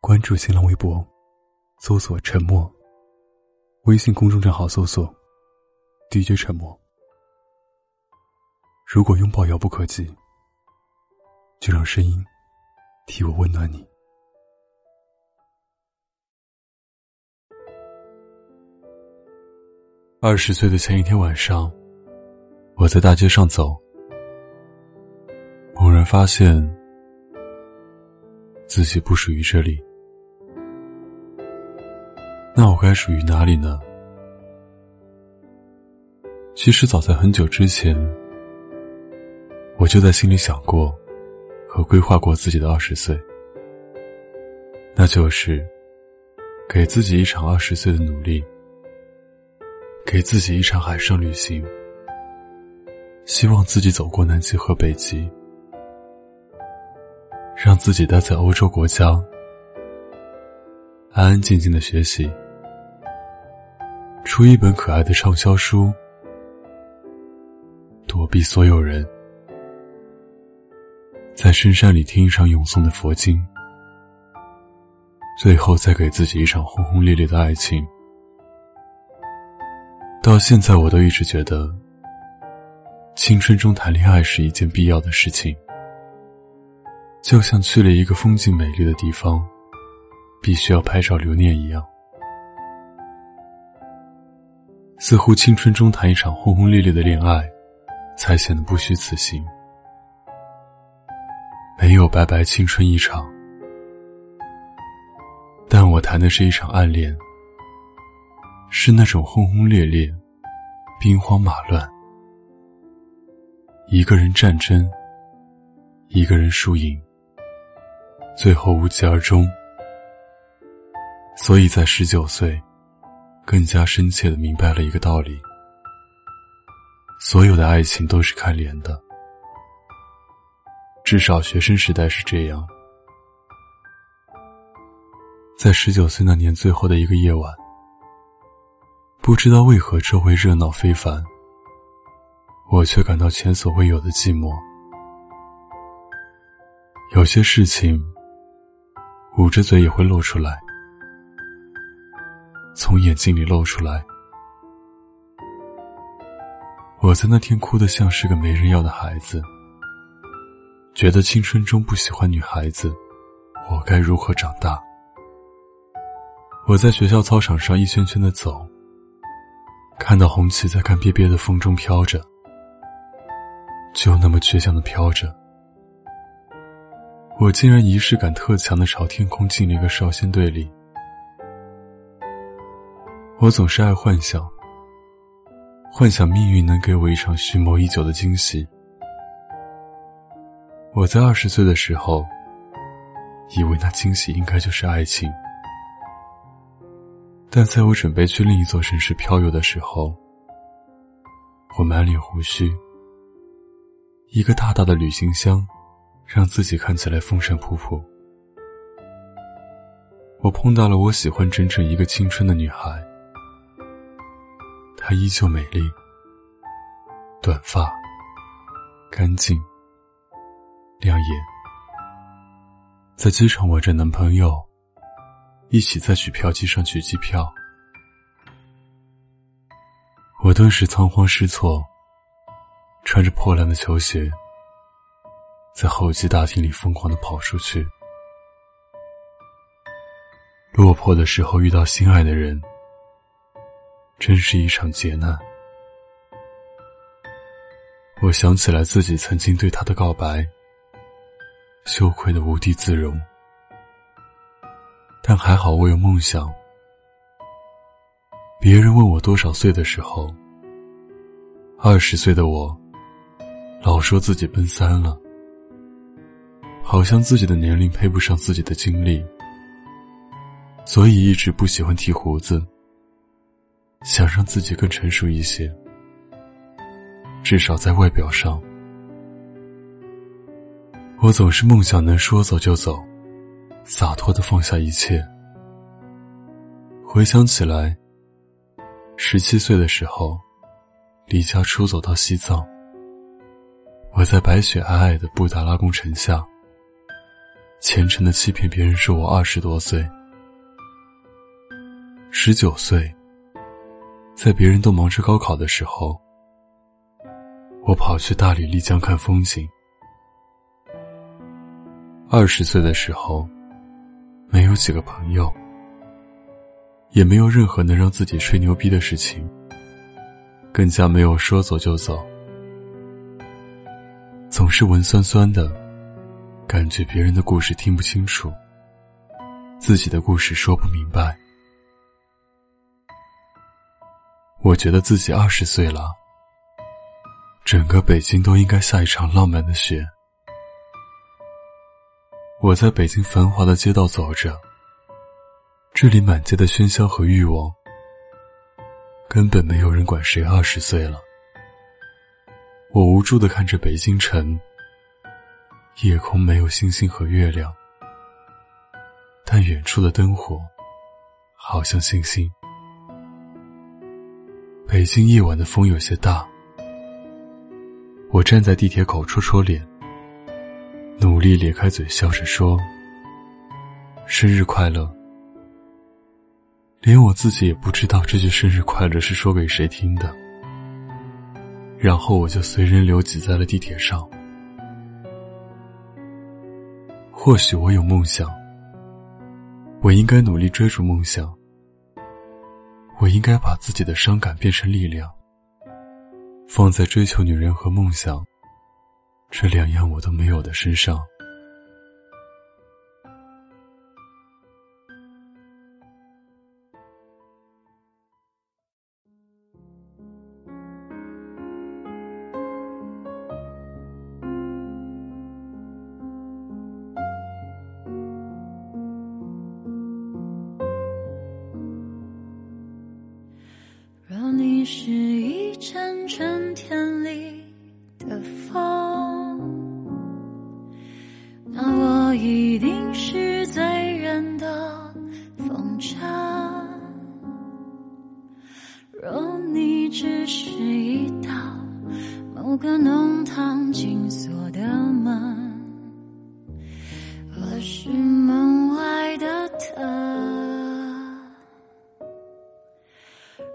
关注新浪微博，搜索“沉默”。微信公众账号搜索 “DJ 沉默”。如果拥抱遥不可及，就让声音替我温暖你。二十岁的前一天晚上，我在大街上走，猛然发现自己不属于这里。那我该属于哪里呢？其实早在很久之前，我就在心里想过和规划过自己的二十岁，那就是给自己一场二十岁的努力，给自己一场海上旅行，希望自己走过南极和北极，让自己待在欧洲国家，安安静静的学习。出一本可爱的畅销书，躲避所有人，在深山里听一场永诵的佛经，最后再给自己一场轰轰烈烈的爱情。到现在，我都一直觉得，青春中谈恋爱是一件必要的事情，就像去了一个风景美丽的地方，必须要拍照留念一样。似乎青春中谈一场轰轰烈烈的恋爱，才显得不虚此行。没有白白青春一场，但我谈的是一场暗恋，是那种轰轰烈烈、兵荒马乱，一个人战争，一个人输赢，最后无疾而终。所以在十九岁。更加深切的明白了一个道理：所有的爱情都是看脸的，至少学生时代是这样。在十九岁那年最后的一个夜晚，不知道为何周围热闹非凡，我却感到前所未有的寂寞。有些事情，捂着嘴也会露出来。从眼睛里露出来。我在那天哭得像是个没人要的孩子，觉得青春中不喜欢女孩子，我该如何长大？我在学校操场上一圈圈的走，看到红旗在干瘪瘪的风中飘着，就那么倔强的飘着，我竟然仪式感特强的朝天空进了一个少先队里。我总是爱幻想，幻想命运能给我一场蓄谋已久的惊喜。我在二十岁的时候，以为那惊喜应该就是爱情，但在我准备去另一座城市漂游的时候，我满脸胡须，一个大大的旅行箱，让自己看起来风尘仆仆。我碰到了我喜欢整整一个青春的女孩。她依旧美丽，短发，干净，亮眼。在机场挽着男朋友，一起在取票机上取机票。我顿时仓皇失措，穿着破烂的球鞋，在候机大厅里疯狂的跑出去。落魄的时候遇到心爱的人。真是一场劫难。我想起来自己曾经对他的告白，羞愧的无地自容。但还好我有梦想。别人问我多少岁的时候，二十岁的我，老说自己奔三了，好像自己的年龄配不上自己的经历，所以一直不喜欢剃胡子。想让自己更成熟一些，至少在外表上。我总是梦想能说走就走，洒脱的放下一切。回想起来，十七岁的时候，离家出走到西藏。我在白雪皑皑的布达拉宫城下，虔诚的欺骗别人说我二十多岁，十九岁，在别人都忙着高考的时候，我跑去大理、丽江看风景。二十岁的时候，没有几个朋友，也没有任何能让自己吹牛逼的事情，更加没有说走就走，总是文酸酸的。感觉别人的故事听不清楚，自己的故事说不明白。我觉得自己二十岁了，整个北京都应该下一场浪漫的雪。我在北京繁华的街道走着，这里满街的喧嚣和欲望，根本没有人管谁二十岁了。我无助的看着北京城。夜空没有星星和月亮，但远处的灯火，好像星星。北京夜晚的风有些大，我站在地铁口戳戳脸，努力咧开嘴笑着说：“生日快乐。”连我自己也不知道这句生日快乐是说给谁听的。然后我就随人流挤在了地铁上。或许我有梦想，我应该努力追逐梦想。我应该把自己的伤感变成力量，放在追求女人和梦想这两样我都没有的身上。我一定是醉人的风筝。若你只是一道某个弄堂紧锁的门，我是门外的他。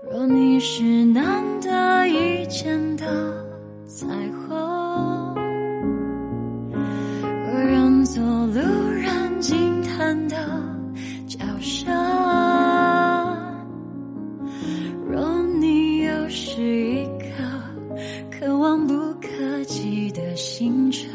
若你是难得一见的彩虹，的叫声，若你又是一颗可望不可及的星辰，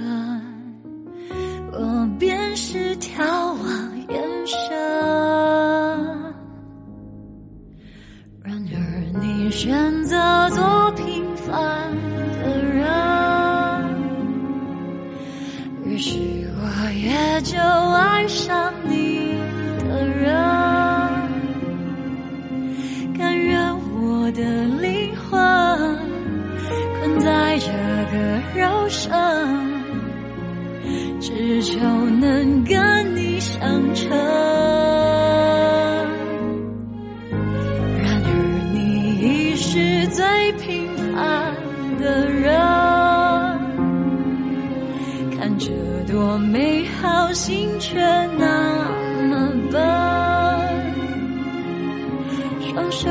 看着多美好，心却那么笨。双手